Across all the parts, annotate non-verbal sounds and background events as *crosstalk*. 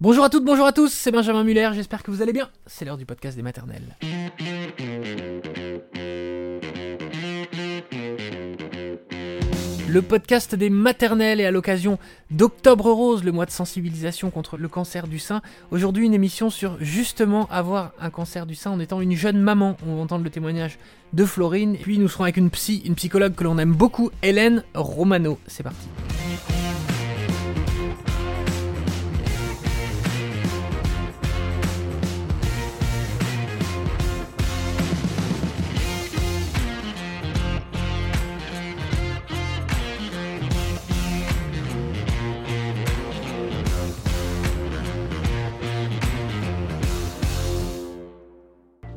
Bonjour à toutes, bonjour à tous, c'est Benjamin Muller, j'espère que vous allez bien. C'est l'heure du podcast des maternelles. Le podcast des maternelles est à l'occasion d'Octobre Rose, le mois de sensibilisation contre le cancer du sein. Aujourd'hui, une émission sur justement avoir un cancer du sein en étant une jeune maman. On va entendre le témoignage de Florine. Puis nous serons avec une psy, une psychologue que l'on aime beaucoup, Hélène Romano. C'est parti.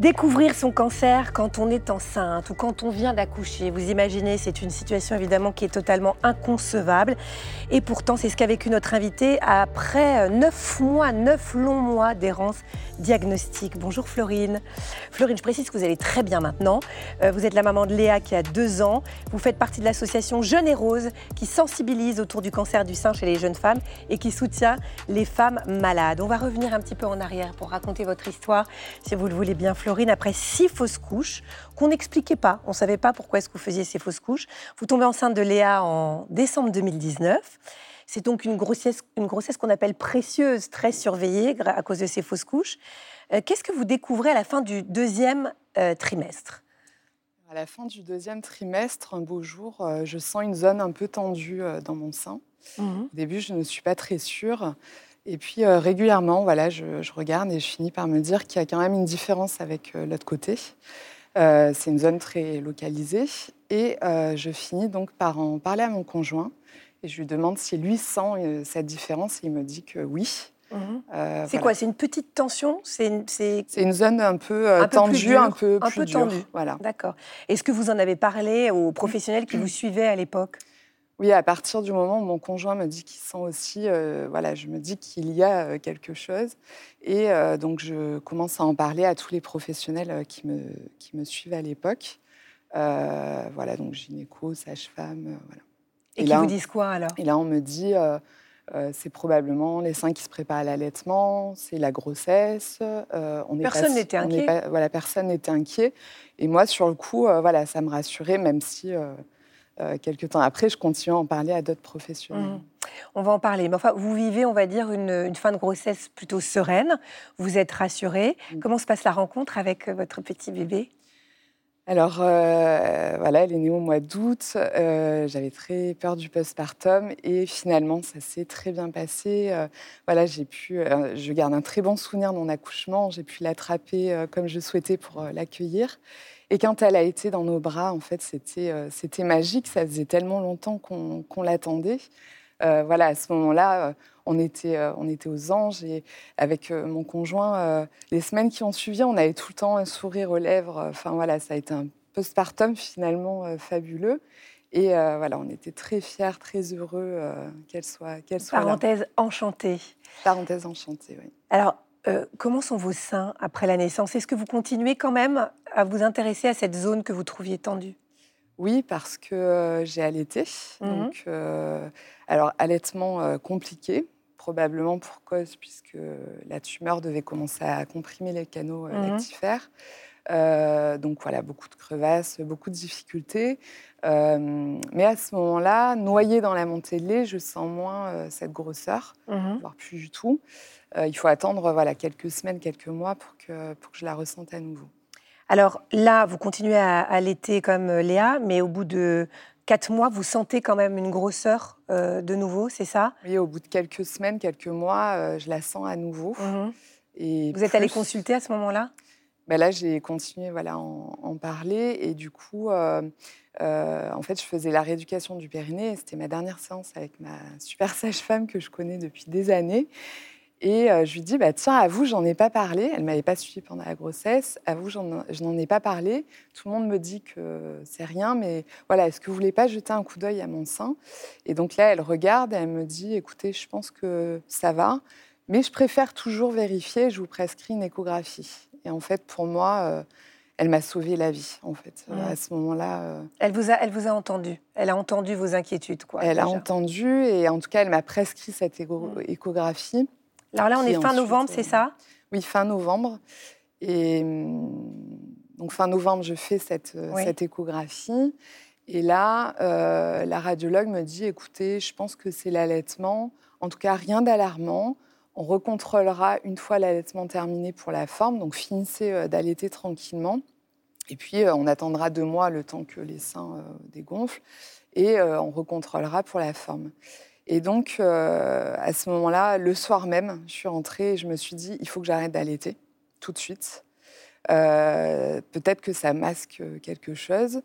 Découvrir son cancer quand on est enceinte ou quand on vient d'accoucher, vous imaginez, c'est une situation évidemment qui est totalement inconcevable. Et pourtant, c'est ce qu'a vécu notre invité après neuf mois, neuf longs mois d'errance diagnostique. Bonjour Florine. Florine, je précise que vous allez très bien maintenant. Euh, vous êtes la maman de Léa qui a deux ans. Vous faites partie de l'association Jeune et Rose qui sensibilise autour du cancer du sein chez les jeunes femmes et qui soutient les femmes malades. On va revenir un petit peu en arrière pour raconter votre histoire, si vous le voulez bien, Florine après six fausses couches qu'on n'expliquait pas. On ne savait pas pourquoi est-ce que vous faisiez ces fausses couches. Vous tombez enceinte de Léa en décembre 2019. C'est donc une grossesse, une grossesse qu'on appelle précieuse, très surveillée à cause de ces fausses couches. Euh, qu'est-ce que vous découvrez à la fin du deuxième euh, trimestre? À la fin du deuxième trimestre, un beau jour, euh, je sens une zone un peu tendue dans mon sein. Mmh. Au début, je ne suis pas très sûre. Et puis euh, régulièrement, voilà, je, regarde et je finis par me dire qu'il y a quand même une différence avec euh, l'autre côté. Euh, c'est une zone très localisée. Et je finis donc par en parler à mon conjoint. Et je lui demande si lui sent cette différence. Et il me dit que oui. Mhm. c'est quoi C'est une petite tension? C'est une, zone un peu tendue, un peu plus un peu tendue. Voilà. D'accord. Est-ce que vous en avez parlé aux professionnels qui vous suivaient à l'époque? Oui, à partir du moment où mon conjoint me dit qu'il sent aussi, euh, voilà, je me dis qu'il y a euh, quelque chose. Et euh, donc, je commence à en parler à tous les professionnels qui me, qui me suivent à l'époque. voilà, donc gynéco, sage-femme, voilà. Et, qui vous disent quoi alors? Et là, on me dit, c'est probablement les seins qui se préparent à l'allaitement, c'est la grossesse. on personne n'était inquiet. voilà, personne n'était inquiet. Et moi, sur le coup, voilà, ça me rassurait, même si euh, quelques temps après, je continue à en parler à d'autres professionnels. Mmh. On va en parler. Mais enfin, vous vivez, on va dire, une, fin de grossesse plutôt sereine. Vous êtes rassurée. Mmh. Comment se passe la rencontre avec euh, votre petit bébé? Alors euh, voilà, elle est née au mois d'août. J'avais très peur du postpartum et finalement ça s'est très bien passé. voilà, j'ai pu, je garde un très bon souvenir de mon accouchement. J'ai pu l'attraper comme je souhaitais pour l'accueillir. Et quand elle a été dans nos bras, en fait, c'était euh, c'était magique. Ça faisait tellement longtemps qu'on l'attendait. Euh, voilà, à ce moment-là, euh, on était, on était aux anges et avec mon conjoint, les semaines qui ont suivi, on avait tout le temps un sourire aux lèvres. Enfin voilà, ça a été un postpartum finalement fabuleux. Et voilà, on était très fiers, très heureux qu'elle soit, qu'elle soit Parenthèse enchantée. Parenthèse enchantée, oui. Alors, euh, comment sont vos seins après la naissance? Est-ce que vous continuez quand même à vous intéresser à cette zone que vous trouviez tendue? Oui, parce que euh, j'ai allaité. Mmh donc, euh, alors, allaitement compliqué, probablement pour cause, puisque la tumeur devait commencer à comprimer les canaux mmh lactifères. donc voilà, beaucoup de crevasses, beaucoup de difficultés. mais à ce moment-là, noyée dans la montée de lait, je sens moins cette grosseur, mmh voire plus du tout. Euh, il faut attendre voilà, quelques semaines, quelques mois pour que, pour que je la ressente à nouveau. Alors là, vous continuez à allaiter comme euh, Léa, mais au bout de quatre mois, vous sentez quand même une grosseur euh, de nouveau, c'est ça? Oui, au bout de quelques semaines, quelques mois, je la sens à nouveau. Mhm. Et vous êtes allé consulter à ce moment-là? Ben Là, j'ai continué voilà, à en, parler. Et du coup, en fait, je faisais la rééducation du périnée. C'était ma dernière séance avec ma super sage-femme que je connais depuis des années. Et euh, je lui dis, bah, tiens, à vous, j'en ai pas parlé. Elle m'avait pas suivi pendant la grossesse. À vous, je n'en ai pas parlé. Tout le monde me dit que c'est rien, mais voilà, est-ce que vous voulez pas jeter un coup d'œil à mon sein? Et donc là, elle regarde et elle me dit, écoutez, je pense que ça va, mais je préfère toujours vérifier. Je vous prescris une échographie. Et en fait, pour moi, euh, elle m'a sauvé la vie, en fait, mmh. à ce moment-là. Euh. Elle, vous a, elle vous a entendu Elle a entendu vos inquiétudes, quoi Elle a entendu, et en tout cas, elle m'a prescrit cette mmh. Alors là, on est fin novembre, c'est ça? Oui, fin novembre. Et hum, donc fin novembre, je fais cette, cette échographie. Et là, la radiologue me dit, écoutez, je pense que c'est l'allaitement. En tout cas, rien d'alarmant. On recontrôlera une fois l'allaitement terminé pour la forme, donc finissez euh, d'allaiter tranquillement. Et puis, euh, on attendra deux mois le temps que les seins euh, dégonflent et on recontrôlera pour la forme. Et donc, à ce moment-là, le soir même, je suis rentrée et je me suis dit, il faut que j'arrête d'allaiter tout de suite. Peut-être que ça masque quelque chose.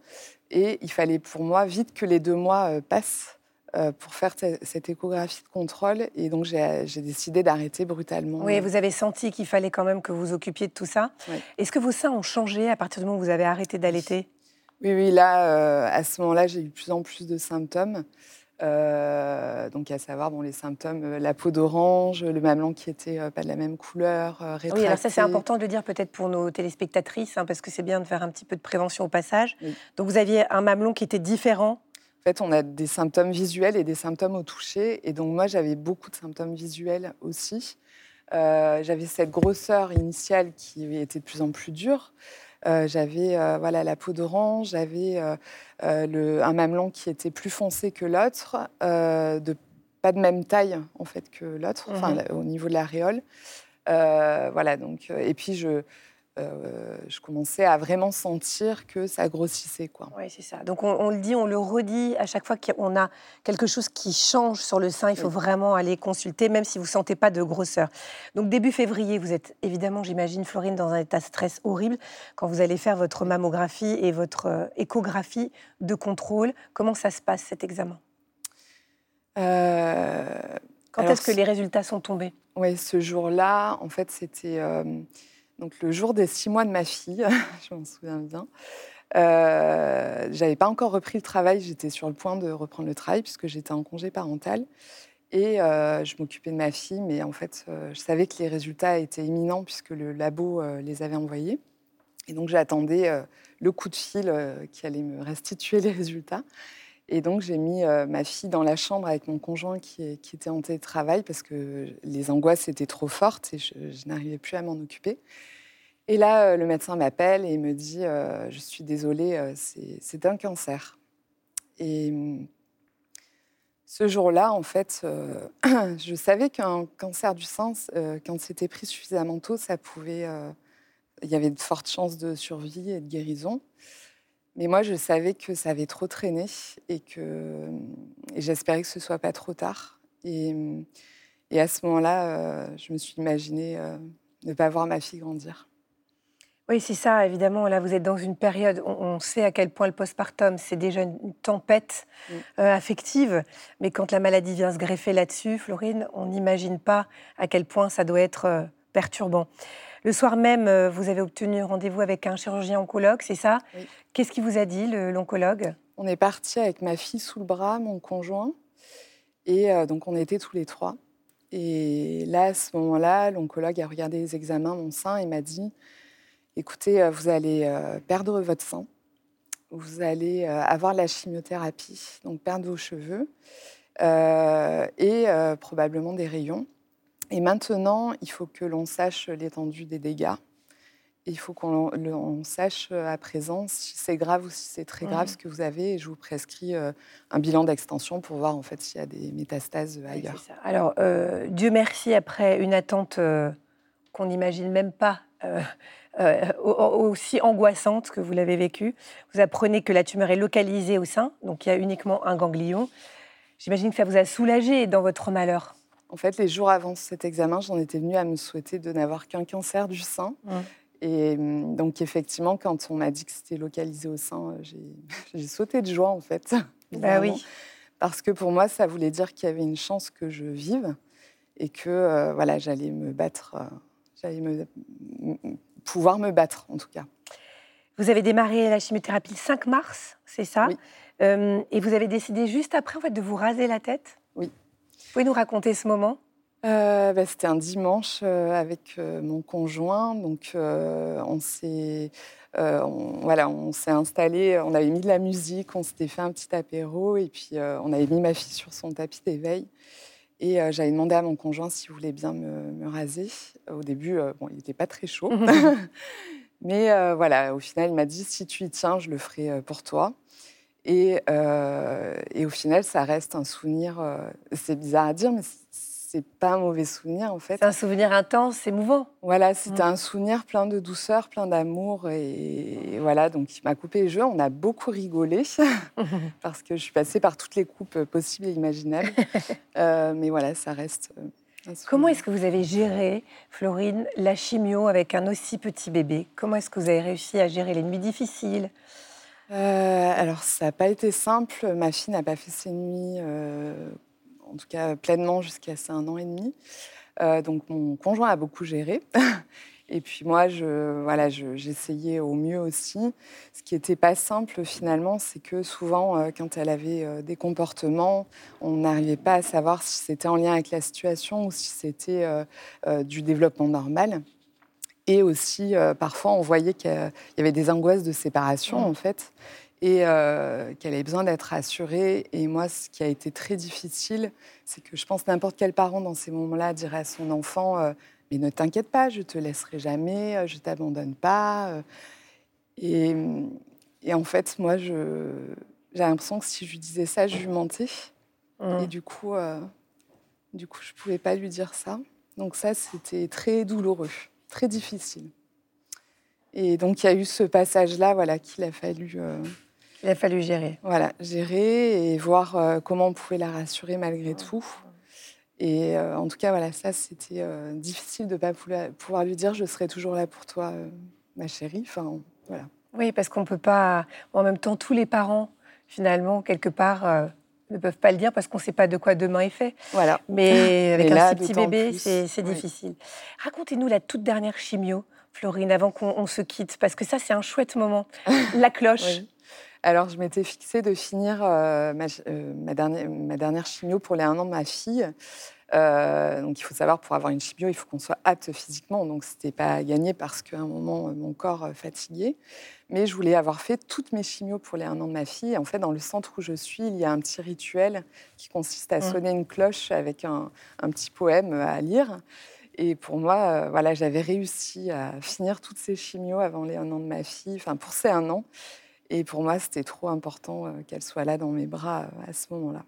Et il fallait pour moi vite que les deux mois passent euh, pour faire cette échographie de contrôle. Et donc, j'ai décidé d'arrêter brutalement. Oui, vous avez senti qu'il fallait quand même que vous vous occupiez de tout ça. Est-ce que vos seins ont changé à partir du moment où vous avez arrêté d'allaiter? Oui, oui, là, euh, à ce moment-là, j'ai eu de plus en plus de symptômes. Euh, donc, à savoir bon, les symptômes, la peau d'orange, le mamelon qui était pas de la même couleur, rétracté. Oui, alors ça c'est important de le dire peut-être pour nos téléspectatrices, hein, parce que c'est bien de faire un petit peu de prévention au passage. Donc vous aviez un mamelon qui était différent? Fait, on a des symptômes visuels et des symptômes au toucher. Et donc, moi, j'avais beaucoup de symptômes visuels aussi. Euh, j'avais cette grosseur initiale qui était de plus en plus dure. Euh, j'avais euh, voilà la peau d'orange, j'avais un mamelon qui était plus foncé que l'autre, de pas de même taille en fait que l'autre, mmh au niveau de l'aréole. voilà donc et puis je euh, je commençais à vraiment sentir que ça grossissait. Quoi. Oui, c'est ça. Donc on, le dit, on le redit à chaque fois qu'on a quelque chose qui change sur le sein, il faut vraiment aller consulter, même si vous ne sentez pas de grosseur. Donc début février, vous êtes évidemment, j'imagine, Florine, dans un état de stress horrible quand vous allez faire votre mammographie et votre euh, échographie de contrôle. Comment ça se passe cet examen? Euh, Quand est-ce que les résultats sont tombés? Oui, ce jour-là, en fait, c'était donc le jour des six mois de ma fille, *laughs* je m'en souviens bien. Euh, j'avais pas encore repris le travail, j'étais sur le point de reprendre le travail puisque j'étais en congé parental. Et euh, je m'occupais de ma fille, mais en fait, euh, je savais que les résultats étaient imminents puisque le labo euh, les avait envoyés. Et donc, j'attendais le coup de fil qui allait me restituer les résultats. Et donc, j'ai mis ma fille dans la chambre avec mon conjoint qui, qui, était en télétravail parce que les angoisses étaient trop fortes et je, n'arrivais plus à m'en occuper. Et là, le médecin m'appelle et me dit Je suis désolée, c'est un cancer. Et hum, ce jour-là, en fait, *clears throat* je savais qu'un cancer du sein, quand c'était pris suffisamment tôt, ça pouvait. il y avait de fortes chances de survie et de guérison. Mais moi, je savais que ça avait trop traîné et que j'espérais que ce soit pas trop tard. Et, et à ce moment-là, euh, je me suis imaginé euh, ne pas voir ma fille grandir. Oui, c'est ça, évidemment. Là, vous êtes dans une période, on, sait à quel point le postpartum, c'est déjà une tempête euh, affective. Mais quand la maladie vient se greffer là-dessus, Florine, on n'imagine pas à quel point ça doit être perturbant. Le soir même, euh, vous avez obtenu rendez-vous avec un chirurgien oncologue, c'est ça? Qu'est-ce qu'il vous a dit, l'oncologue? On est parti avec ma fille sous le bras, mon conjoint, et euh, donc on était tous les trois. Et là, à ce moment-là, l'oncologue a regardé les examens, mon sein, et m'a dit écoutez, euh, vous allez perdre votre sang, vous allez avoir la chimiothérapie, donc perdre vos cheveux, et probablement des rayons. Et maintenant, il faut que l'on sache l'étendue des dégâts. il faut qu'on sache euh, à présent si c'est grave ou si c'est très grave mmh. ce que vous avez. Et je vous prescris euh, un bilan d'extension pour voir en fait s'il y a des métastases ailleurs. Alors, euh, Dieu merci, après une attente qu'on n'imagine même pas *laughs* aussi angoissante que vous l'avez vécue, vous apprenez que la tumeur est localisée au sein, donc il y a uniquement un ganglion. J'imagine que ça vous a soulagé dans votre malheur. En fait, les jours avant cet examen, j'en étais venue à me souhaiter de n'avoir qu'un cancer du sein. Et hum, donc, effectivement, quand on m'a dit que c'était localisé au sein, euh, j'ai *laughs* sauté de joie, en fait. *laughs* Bah oui. Parce que pour moi, ça voulait dire qu'il y avait une chance que je vive et que euh, voilà, j'allais me battre, euh, j'allais me, pouvoir me battre, en tout cas. Vous avez démarré la chimiothérapie le 5 mars, c'est ça? Oui. Et vous avez décidé juste après en fait, de vous raser la tête? Oui pouvez nous raconter ce moment? Euh, bah, C'était un dimanche euh, avec euh, mon conjoint. Donc, on s'est voilà, on s'est installé, on avait mis de la musique, on s'était fait un petit apéro et puis on avait mis ma fille sur son tapis d'éveil. Et j'avais demandé à mon conjoint s'il voulait bien me, raser. Au début, bon, il n'était pas très chaud. *laughs* *laughs* Mais voilà, au final, il m'a dit si tu y tiens, je le ferai pour toi. Et, et, au final, ça reste un souvenir. c'est bizarre à dire, mais c'est pas un mauvais souvenir en fait. C'est un souvenir intense, émouvant. Voilà, c'était mm. un souvenir plein de douceur, plein d'amour et, voilà, donc il m'a coupé les jeux. On a beaucoup rigolé *laughs* parce que je suis passée par toutes les coupes possibles et imaginables. *laughs* Euh, mais voilà, ça reste. Euh, Comment est-ce que vous avez géré, Florine, la chimio avec un aussi petit bébé? Comment est-ce que vous avez réussi à gérer les nuits difficiles? Euh, alors, ça n'a pas été simple. Ma fille n'a pas fait ses nuits en tout cas pleinement jusqu'à un an et demi. Euh, donc mon conjoint a beaucoup géré. *laughs* Et puis moi, voilà, j'essayais au mieux aussi. Ce qui n'était pas simple finalement, c'est que souvent, euh, quand elle avait euh, des comportements, on n'arrivait pas à savoir si c'était en lien avec la situation ou si c'était du développement normal. Et aussi, parfois, on voyait qu'il y avait des angoisses de séparation, mmh. en fait et euh, qu'elle avait besoin d'être rassurée. Et moi, ce qui a été très difficile, c'est que je pense n'importe quel parent dans ces moments-là dirait à son enfant euh, Mais ne t'inquiète pas, je te laisserai jamais, euh, je t'abandonne pas. Et, en fait, moi, j'ai l'impression que si je lui disais ça, je lui mentais. Mmh. Et du coup, du coup, je ne pouvais pas lui dire ça. Donc ça, c'était très douloureux, très difficile. Et donc, il y a eu ce passage-là voilà, qu'il a fallu il a fallu gérer. Voilà, gérer et voir euh, comment on pouvait la rassurer malgré tout. Et euh, en tout cas, voilà, ça, c'était euh, difficile de ne pas pouvoir lui dire je serai toujours là pour toi, ma chérie. Enfin, voilà. Oui, parce qu'on ne peut pas. En même temps, tous les parents, finalement, quelque part, ne peuvent pas le dire parce qu'on ne sait pas de quoi demain est fait. Voilà. Mais *laughs* avec un petit bébé, c'est difficile. Racontez-nous la toute dernière chimio, Florine, avant qu'on se quitte, parce que ça, c'est un chouette moment. *laughs* La cloche. Alors, je m'étais fixée de finir euh, euh, ma, dernière, ma, dernière, chimio pour les un an de ma fille. Euh, donc, il faut savoir, pour avoir une chimio, il faut qu'on soit apte physiquement. Donc, ce n'était pas gagné parce qu'à un moment, mon corps fatiguait. Mais je voulais avoir fait toutes mes chimios pour les un an de ma fille. en fait, dans le centre où je suis, il y a un petit rituel qui consiste à mmh. sonner une cloche avec un, un petit poème à lire. Et pour moi, voilà, j'avais réussi à finir toutes ces chimios avant les un an de ma fille, enfin pour ces un an. Et pour moi, c'était trop important euh, qu'elle soit là dans mes bras euh, à ce moment-là.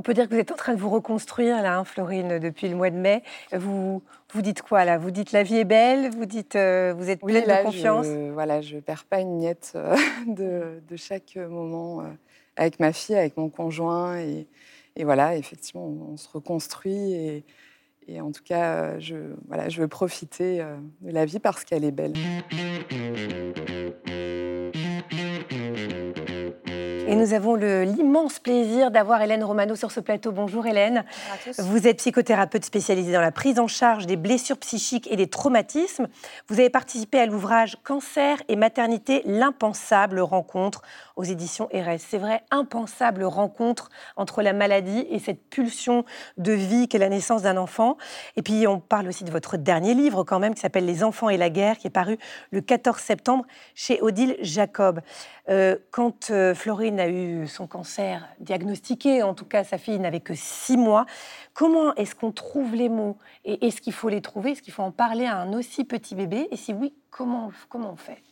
On peut dire que vous êtes en train de vous reconstruire, là, hein, Florine, depuis le mois de mai. Vous, vous dites quoi, là? Vous dites la vie est belle? Vous dites euh, vous êtes pleine de confiance? je, Voilà, je ne perds pas une miette *laughs* de, de, chaque moment avec ma fille, avec mon conjoint. Et, et voilà, effectivement, on, se reconstruit. Et, et, en tout cas, je, voilà, je veux profiter de la vie parce qu'elle est belle. Et nous avons l'immense plaisir d'avoir Hélène Romano sur ce plateau. Bonjour Hélène. Vous êtes psychothérapeute spécialisée dans la prise en charge des blessures psychiques et des traumatismes. Vous avez participé à l'ouvrage Cancer et maternité, l'impensable rencontre aux éditions RS. C'est vrai, impensable rencontre entre la maladie et cette pulsion de vie qu'est la naissance d'un enfant. Et puis on parle aussi de votre dernier livre quand même qui s'appelle Les enfants et la guerre qui est paru le 14 septembre chez Odile Jacob. Euh, quand euh, Florine a eu son cancer diagnostiqué, en tout cas sa fille n'avait que six mois, comment est-ce qu'on trouve les mots Et est-ce qu'il faut les trouver? Est-ce qu'il faut en parler à un aussi petit bébé? Et si oui, comment, comment on fait?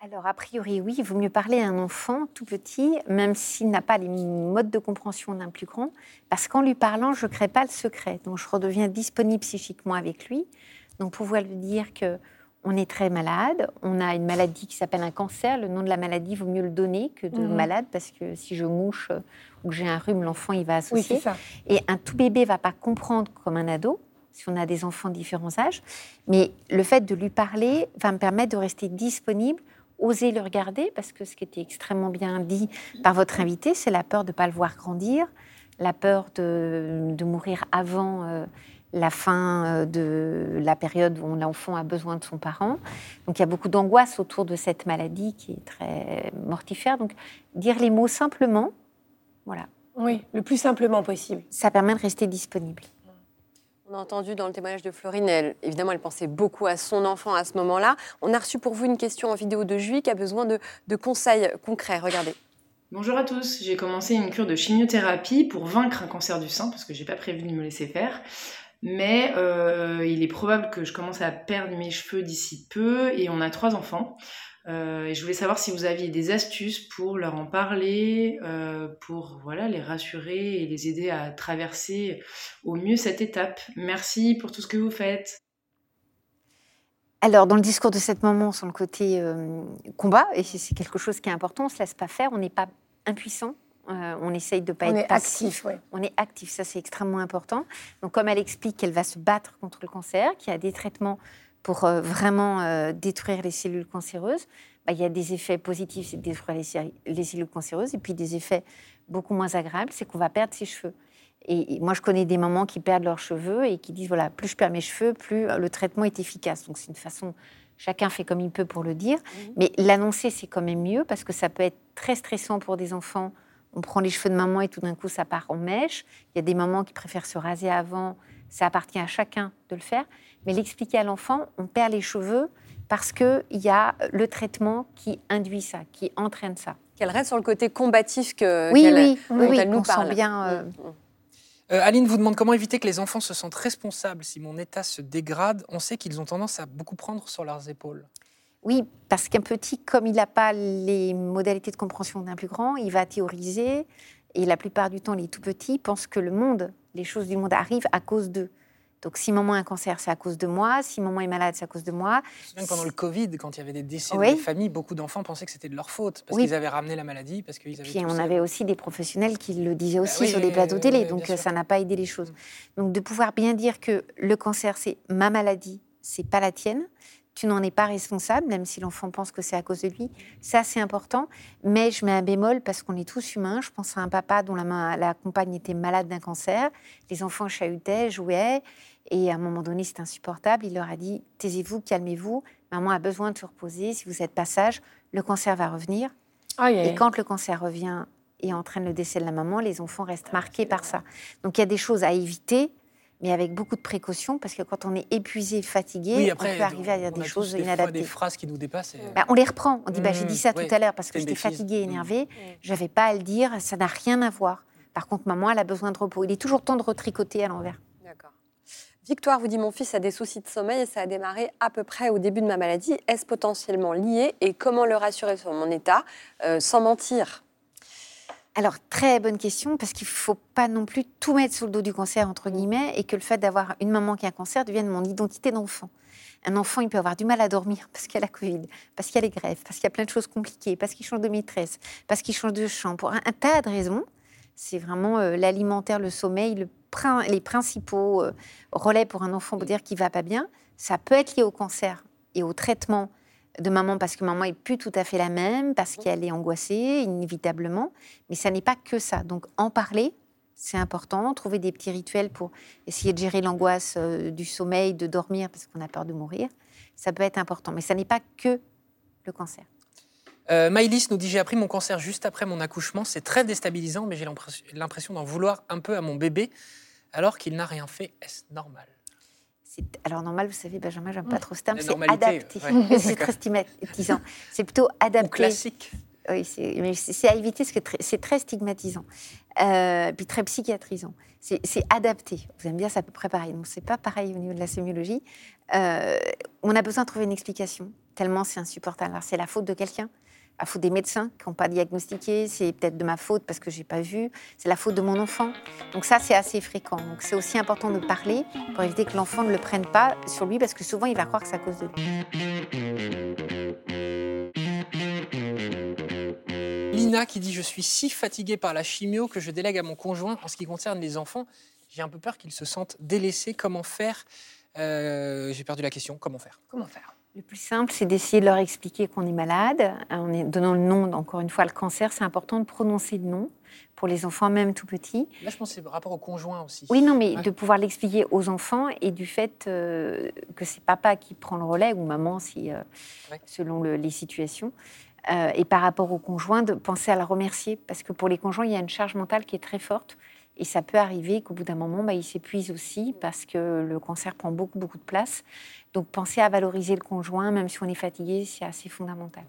Alors, a priori, oui, il vaut mieux parler à un enfant tout petit, même s'il n'a pas les modes de compréhension d'un plus grand, parce qu'en lui parlant, je ne crée pas le secret. Donc, je redeviens disponible psychiquement avec lui. Donc, pouvoir lui dire que on est très malade, on a une maladie qui s'appelle un cancer. Le nom de la maladie, vaut mieux le donner que de mhm. malade, parce que si je mouche euh, ou que j'ai un rhume, l'enfant, il va associer. ça. Et un tout bébé va pas comprendre comme un ado, si on a des enfants de différents âges. Mais le fait de lui parler va me permettre de rester disponible, oser le regarder, parce que ce qui était extrêmement bien dit par votre invité, c'est la peur de ne pas le voir grandir, la peur de, mourir avant. Euh, la fin euh, de la période où l'enfant a besoin de son parent. Donc il y a beaucoup d'angoisse autour de cette maladie qui est très mortifère. Donc dire les mots simplement, voilà. Oui, le plus simplement possible. Ça permet de rester disponible. On a entendu dans le témoignage de Florine, elle, évidemment, elle pensait beaucoup à son enfant à ce moment-là. On a reçu pour vous une question en vidéo de Julie qui a besoin de, de conseils concrets. Regardez. Bonjour à tous, j'ai commencé une cure de chimiothérapie pour vaincre un cancer du sein parce que j'ai pas prévu de me laisser faire. Mais euh, il est probable que je commence à perdre mes cheveux d'ici peu et on a trois enfants. Euh, je voulais savoir si vous aviez des astuces pour leur en parler, euh, pour voilà les rassurer et les aider à traverser au mieux cette étape. Merci pour tout ce que vous faites. Alors, dans le discours de cette maman, sur le côté combat, et c'est quelque chose qui est important, on ne se laisse pas faire, on n'est pas impuissant, euh, on essaye de ne pas on être est passif. actif, ouais. On est actif, ça c'est extrêmement important. Donc, comme elle explique qu'elle va se battre contre le cancer, qu'il y a des traitements pour euh, vraiment euh, détruire les cellules cancéreuses, bah, il y a des effets positifs, c'est de détruire les, cell- les cellules cancéreuses, et puis des effets beaucoup moins agréables, c'est qu'on va perdre ses cheveux. Et, et moi, je connais des mamans qui perdent leurs cheveux et qui disent voilà, plus je perds mes cheveux, plus le traitement est efficace. Donc, c'est une façon, chacun fait comme il peut pour le dire. Mais l'annoncer, c'est quand même mieux parce que ça peut être très stressant pour des enfants. On prend les cheveux de maman et tout d'un coup, ça part en mèche. Il y a des mamans qui préfèrent se raser avant. Ça appartient à chacun de le faire. Mais l'expliquer à l'enfant, on perd les cheveux parce qu'il y a le traitement qui induit ça, qui entraîne ça. Qu'elle reste sur le côté combatif que, Oui, oui, dont oui, oui, elle nous sent parle. bien. euh, Mm, mm. Euh, Aline vous demande comment éviter que les enfants se sentent responsables si mon état se dégrade. On sait qu'ils ont tendance à beaucoup prendre sur leurs épaules. Oui, parce qu'un petit, comme il n'a pas les modalités de compréhension d'un plus grand, il va théoriser. Et la plupart du temps, les tout petits pensent que le monde, les choses du monde arrivent à cause d'eux. Donc, si maman a un cancer, c'est à cause de moi. Si maman est malade, c'est à cause de moi. Je me souviens que pendant le Covid, quand il y avait des décès Oui. dans les familles, beaucoup d'enfants pensaient que c'était de leur faute parce Oui. qu'ils avaient ramené la maladie, parce qu'ils avaient Puis on avait aussi des professionnels qui le disaient aussi oui, sur les plateaux télé, donc ça n'a pas aidé les choses. Donc de pouvoir bien dire que le cancer c'est ma maladie, c'est pas la tienne. Tu n'en es pas responsable, même si l'enfant pense que c'est à cause de lui. Ça, c'est important. Mais je mets un bémol parce qu'on est tous humains. Je pense à un papa dont la, main- la compagne était malade d'un cancer. Les enfants chahutaient, jouaient. Et à un moment donné, c'est insupportable. Il leur a dit Taisez-vous, calmez-vous. Maman a besoin de se reposer. Si vous êtes pas sage, le cancer va revenir. Et quand le cancer revient et entraîne le décès de la maman, les enfants restent marqués par ça. Donc il y a des choses à éviter, mais avec beaucoup de précautions, parce que quand on est épuisé, fatigué, Oui, après, on peut arriver à dire des choses des fois inadaptées. des phrases qui nous dépassent. et- Bah, on les reprend. On dit bah, j'ai Mmh, dit ça oui, tout à l'heure parce que j'étais bêtise. fatiguée, Mmh. énervée. J'avais pas à le dire. Ça n'a rien à voir. Par contre, maman, elle a besoin de repos. Il est toujours temps de retricoter à l'envers. D'accord. Victoire vous dit Mon fils a des soucis de sommeil et ça a démarré à peu près au début de ma maladie. Est-ce potentiellement lié et comment le rassurer sur mon état euh, sans mentir? Alors, très bonne question, parce qu'il ne faut pas non plus tout mettre sur le dos du cancer, entre guillemets, et que le fait d'avoir une maman qui a un cancer devienne mon identité d'enfant. Un enfant, il peut avoir du mal à dormir *laughs* parce qu'il y a la Covid, parce qu'il y a les grèves, parce qu'il y a plein de choses compliquées, parce qu'il change de maîtresse, parce qu'il change de champ, pour un, un tas de raisons. C'est vraiment euh, l'alimentaire, le sommeil, le prin- les principaux euh, relais pour un enfant pour dire qu'il va pas bien. Ça peut être lié au cancer et au traitement de maman parce que maman est plus tout à fait la même, parce qu'elle est angoissée, inévitablement. Mais ça n'est pas que ça. Donc en parler, c'est important. Trouver des petits rituels pour essayer de gérer l'angoisse euh, du sommeil, de dormir parce qu'on a peur de mourir. Ça peut être important. Mais ça n'est pas que le cancer. Euh, Maïlis nous dit J'ai appris mon cancer juste après mon accouchement. C'est très déstabilisant, mais j'ai l'impression- d'en vouloir un peu à mon bébé alors qu'il n'a rien fait. Est-ce normal? Alors normal, vous savez, Benjamin, j'aime pas trop ce terme, c'est adapté. ouais. *laughs* c'est très stigmatisant. *laughs* C'est plutôt Ou adapté. classique Oui, c'est mais c'est- c'est à éviter parce que c'est très stigmatisant, euh, puis très psychiatrisant. C'est c'est adapté. Vous aimez bien, c'est à peu près pareil. Donc c'est pas pareil au niveau de la sémiologie. Euh, on a besoin de trouver une explication. Tellement c'est insupportable. Alors c'est la faute de quelqu'un, la faute des médecins qui n'ont pas diagnostiqué. C'est peut-être de ma faute parce que j'ai pas vu. C'est la faute de mon enfant. Donc ça c'est assez fréquent. Donc c'est aussi important de parler pour éviter que l'enfant ne le prenne pas sur lui parce que souvent il va croire que c'est à cause de lui. Lina qui dit Je suis si fatiguée par la chimio que je délègue à mon conjoint en ce qui concerne les enfants. J'ai un peu peur qu'ils se sentent délaissés. Comment faire? Euh, J'ai perdu la question. Comment faire? Comment faire? Le plus simple, c'est d'essayer de leur expliquer qu'on est malade. En est- donnant le nom, encore une fois, le cancer, c'est important de prononcer le nom pour les enfants, même tout petits. Là, je pense que c'est par rapport au conjoint aussi. Oui, non, mais Ouais. de pouvoir l'expliquer aux enfants et du fait euh, que c'est papa qui prend le relais ou maman, si, euh, Ouais. selon le- les situations. Euh, et par rapport au conjoint, de penser à le remercier. Parce que pour les conjoints, il y a une charge mentale qui est très forte. Et ça peut arriver qu'au bout d'un moment, bah, ils s'épuisent aussi parce que le cancer prend beaucoup, beaucoup de place. Donc penser à valoriser le conjoint, même si on est fatigué, c'est assez fondamental.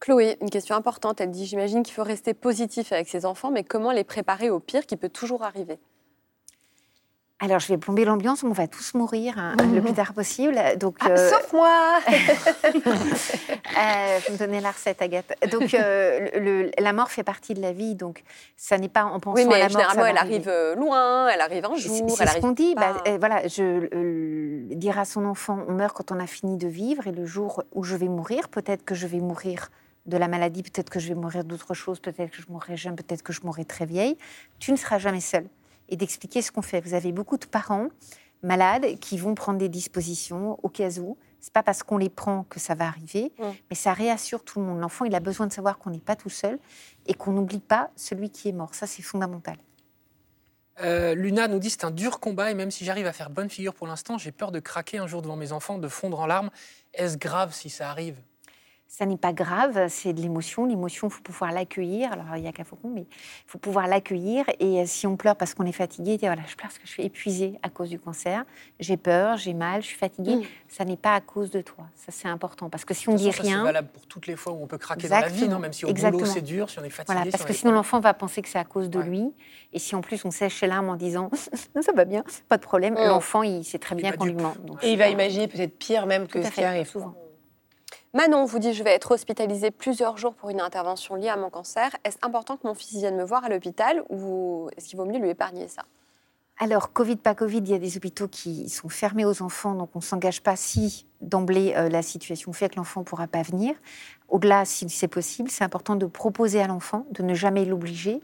Chloé, une question importante. Elle dit J'imagine qu'il faut rester positif avec ses enfants, mais comment les préparer au pire qui peut toujours arriver? Alors, je vais plomber l'ambiance, on va tous mourir hein, le plus tard possible. Donc, ah, euh, Sauf moi *laughs* euh, Vous me donnez la recette, Agathe. Donc, euh, la mort fait partie de la vie, donc ça n'est pas en pensant oui, mais à la mort. Généralement, elle arrive loin, elle arrive un jour. C'est ce qu'on dit. Bah, voilà, je dire à son enfant on meurt quand on a fini de vivre, et le jour où je vais mourir, peut-être que je vais mourir de la maladie, peut-être que je vais mourir d'autre chose, peut-être que je mourrai jeune, peut-être que je mourrai très vieille. Tu ne seras jamais seule et d'expliquer ce qu'on fait. Vous avez beaucoup de parents malades qui vont prendre des dispositions au cas où. C'est pas parce qu'on les prend que ça va arriver, mm. mais ça réassure tout le monde. L'enfant, il a besoin de savoir qu'on n'est pas tout seul et qu'on n'oublie pas celui qui est mort. Ça, c'est fondamental. Euh, Luna nous dit c'est un dur combat et même si j'arrive à faire bonne figure pour l'instant, j'ai peur de craquer un jour devant mes enfants, de fondre en larmes. Est-ce grave si ça arrive? Ça n'est pas grave, c'est de l'émotion. L'émotion, il faut pouvoir l'accueillir. Alors, il y a qu'à Faucon, mais il faut pouvoir l'accueillir. Et euh, si on pleure parce qu'on est fatigué, dire voilà, je pleure parce que je suis épuisée à cause du cancer, j'ai peur, j'ai mal, je suis fatiguée. Mm. Ça n'est pas à cause de toi. Ça, c'est important. Parce que si on dit rien. C'est valable pour toutes les fois où on peut craquer dans la vie, non même si au boulot c'est dur, si on est fatigué. Voilà, parce que sinon l'enfant va penser que c'est à cause de lui. Et si en plus on sèche les larmes en disant *laughs* ça va bien, pas de problème, mm. l'enfant, il sait très bien qu'on lui ment. et il va imaginer peut-être pire même que ce qui arrive. Souvent. Manon vous dit je vais être hospitalisée plusieurs jours pour une intervention liée à mon cancer. Est-ce important que mon fils vienne me voir à l'hôpital ou est-ce qu'il vaut mieux lui épargner ça? Alors, Covid, pas Covid, il y a des hôpitaux qui sont fermés aux enfants, donc on ne s'engage pas si d'emblée euh, la situation fait que l'enfant ne pourra pas venir. Au-delà, si c'est possible, c'est important de proposer à l'enfant, de ne jamais l'obliger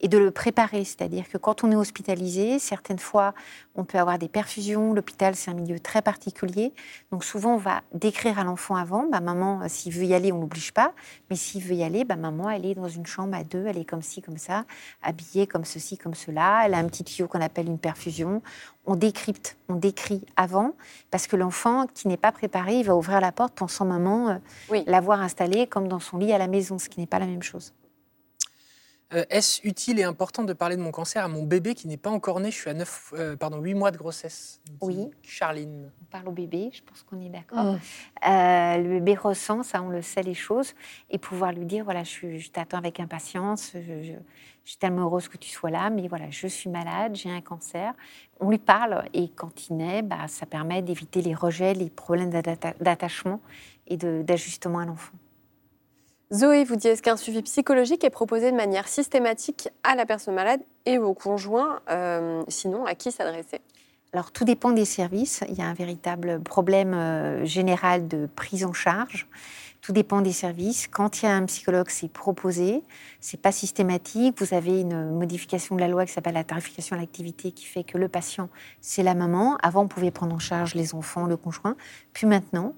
et de le préparer. C'est-à-dire que quand on est hospitalisé, certaines fois, on peut avoir des perfusions. L'hôpital, c'est un milieu très particulier. Donc souvent, on va décrire à l'enfant avant, bah, maman, euh, s'il veut y aller, on ne l'oblige pas. Mais s'il veut y aller, bah, maman, elle est dans une chambre à deux, elle est comme ci, comme ça, habillée comme ceci, comme cela. Elle a un petit tuyau qu'on appelle une perfusion. On décrypte, on décrit avant, parce que l'enfant qui n'est pas préparé, il va ouvrir la porte pensant maman euh, l'avoir installée comme dans son lit à la maison, ce qui n'est pas la même chose. Euh, est-ce utile et important de parler de mon cancer à mon bébé qui n'est pas encore né? Je suis à 9, euh, pardon, 8 mois de grossesse. Oui. Charline. On parle au bébé, je pense qu'on est d'accord. Oh. Euh, le bébé ressent, ça, on le sait, les choses. Et pouvoir lui dire voilà, je, t'attends avec impatience, je, suis tellement heureuse que tu sois là, mais voilà, je suis malade, j'ai un cancer. On lui parle et quand il naît, bah, ça permet d'éviter les rejets, les problèmes d'attachement et d'ajustement à l'enfant. Zoé vous dit est-ce qu'un suivi psychologique est proposé de manière systématique à la personne malade et au conjoint euh, Sinon, à qui s'adresser? Alors, tout dépend des services. Il y a un véritable problème euh, général de prise en charge. Tout dépend des services. Quand il y a un psychologue, c'est proposé. C'est pas systématique. Vous avez une modification de la loi qui s'appelle la tarification à l'activité qui fait que le patient, c'est la maman. Avant, on pouvait prendre en charge les enfants, le conjoint. Puis maintenant,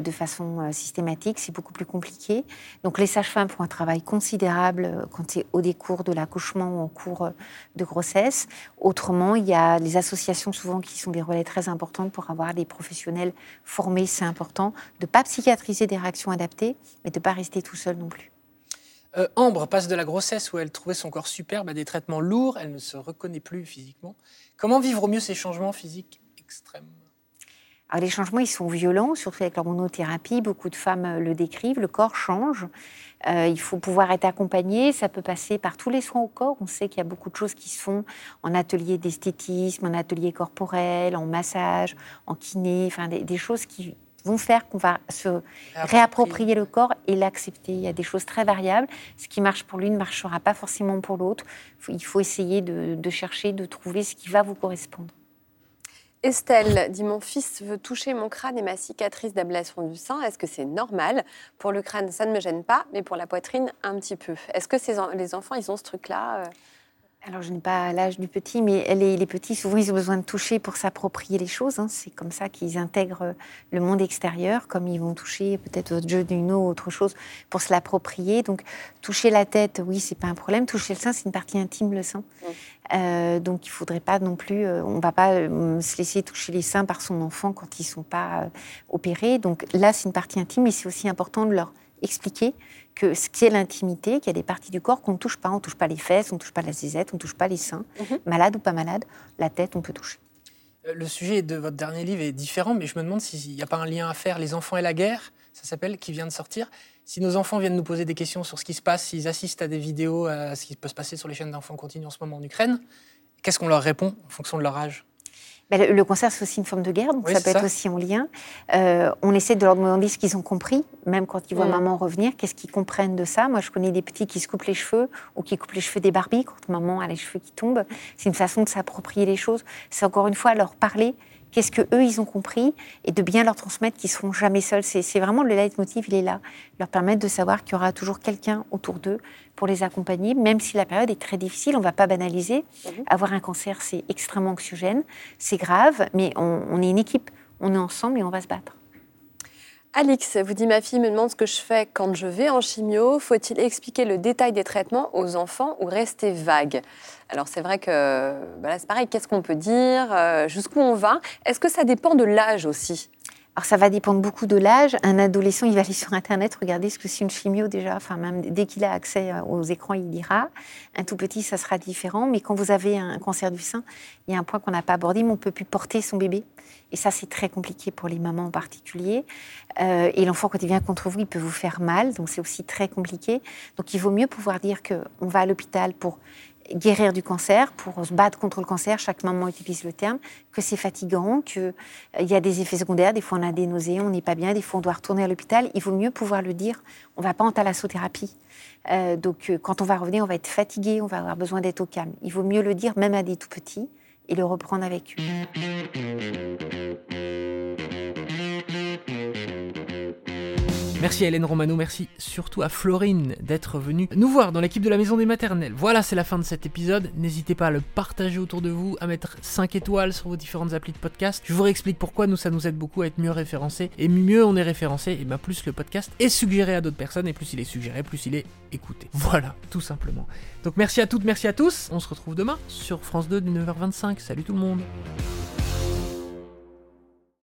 de façon euh, systématique, c'est beaucoup plus compliqué. Donc les sages-femmes font un travail considérable euh, quand c'est au décours de l'accouchement ou en cours de grossesse. Autrement, il y a les associations souvent qui sont des relais très importants pour avoir des professionnels formés, c'est important, de ne pas psychiatriser des réactions adaptées, mais de ne pas rester tout seul non plus. Ambre passe de la grossesse où elle trouvait son corps superbe à des traitements lourds, elle ne se reconnaît plus physiquement. Comment vivre au mieux ces changements physiques extrêmes? Alors les changements, ils sont violents, surtout avec l'hormonothérapie. Beaucoup de femmes euh, le décrivent. Le corps change. Euh, il faut pouvoir être accompagné. Ça peut passer par tous les soins au corps. On sait qu'il y a beaucoup de choses qui se font en atelier d'esthétisme, en atelier corporel, en massage, en kiné, enfin des, choses qui vont faire qu'on va se réapproprier le corps et l'accepter. Il y a des choses très variables. Ce qui marche pour l'une ne marchera pas forcément pour l'autre. Il faut essayer de chercher, de trouver ce qui va vous correspondre. Estelle dit Mon fils veut toucher mon crâne et ma cicatrice d'ablation du sein. Est-ce que c'est normal? Pour le crâne, ça ne me gêne pas, mais pour la poitrine, un petit peu. Est-ce que les enfants, ils ont ce truc-là euh? Alors, je n'ai pas l'âge du petit, mais les, les, petits, souvent, ils ont besoin de toucher pour s'approprier les choses. Hein. C'est comme ça qu'ils intègrent le monde extérieur, comme ils vont toucher peut-être votre jeu d'une ou autre chose pour se l'approprier. Donc, toucher la tête, oui, c'est pas un problème. Toucher le sein, c'est une partie intime, le sein. Euh, donc, il faudrait pas non plus, euh, on va pas euh, se laisser toucher les seins par son enfant quand ils sont pas opérés. Donc, là, c'est une partie intime, mais c'est aussi important de leur expliquer que ce qui est l'intimité, qu'il y a des parties du corps qu'on ne touche pas. On ne touche pas les fesses, on ne touche pas la zizette, on ne touche pas les seins. Mhm. Malade ou pas malade, la tête, on peut toucher. Le sujet de votre dernier livre est différent, mais je me demande s'il n'y a pas un lien à faire. Les enfants et la guerre, ça s'appelle, qui vient de sortir. Si nos enfants viennent nous poser des questions sur ce qui se passe, s'ils assistent à des vidéos, à ce qui peut se passer sur les chaînes d'enfants continus en ce moment en Ukraine, qu'est-ce qu'on leur répond en fonction de leur âge? Ben, le, cancer, c'est aussi une forme de guerre, donc Oui, ça peut être aussi en lien. Euh, on essaie de leur demander ce qu'ils ont compris, même quand ils voient Mm. maman revenir, qu'est-ce qu'ils comprennent de ça. Moi, je connais des petits qui se coupent les cheveux ou qui coupent les cheveux des Barbies quand maman a les cheveux qui tombent. C'est une façon de s'approprier les choses. C'est encore une fois leur parler. Qu'est-ce que eux ils ont compris et de bien leur transmettre qu'ils seront jamais seuls. C'est vraiment le leitmotiv, il est là. Leur permettre de savoir qu'il y aura toujours quelqu'un autour d'eux pour les accompagner, même si la période est très difficile. On ne va pas banaliser. Avoir un cancer, c'est extrêmement anxiogène, c'est grave, mais on, on est une équipe. On est ensemble et on va se battre. Alix vous dit ma fille me demande ce que je fais quand je vais en chimio. Faut-il expliquer le détail des traitements aux enfants ou rester vague? Alors c'est vrai que bah c'est pareil. Qu'est-ce qu'on peut dire? Euh, Jusqu'où on va? Est-ce que ça dépend de l'âge aussi? Alors ça va dépendre beaucoup de l'âge. Un adolescent, il va aller sur Internet regarder ce que c'est une chimio déjà. Enfin, même dès qu'il a accès euh, aux écrans, il lira. Un tout petit, ça sera différent. Mais quand vous avez un cancer du sein, il y a un point qu'on n'a pas abordé, mais on peut plus porter son bébé. Et ça, c'est très compliqué pour les mamans en particulier. Euh, et l'enfant, quand il vient contre vous, il peut vous faire mal. Donc c'est aussi très compliqué. Donc il vaut mieux pouvoir dire qu'on va à l'hôpital pour guérir du cancer, pour se battre contre le cancer, chaque maman utilise le terme, que c'est fatigant, qu'il y a des effets secondaires, des fois on a des nausées, on n'est pas bien, des fois on doit retourner à l'hôpital. Il vaut mieux pouvoir le dire, on ne va pas en thalassothérapie. Euh, donc euh, quand on va revenir, on va être fatigué, on va avoir besoin d'être au calme. Il vaut mieux le dire même à des tout petits et le reprendre avec eux. Merci à Hélène Romano, merci surtout à Florine d'être venue nous voir dans l'équipe de la Maison des Maternelles. Voilà, c'est la fin de cet épisode. N'hésitez pas à le partager autour de vous, à mettre 5 étoiles sur vos différentes applis de podcast. Je vous réexplique pourquoi nous, ça nous aide beaucoup à être mieux référencés. Et mieux on est référencé, et bien plus le podcast est suggéré à d'autres personnes, et plus il est suggéré, plus il est écouté. *laughs* Voilà, tout simplement. Donc merci à toutes, merci à tous. On se retrouve demain sur France 2 de 9h25. Salut tout le monde.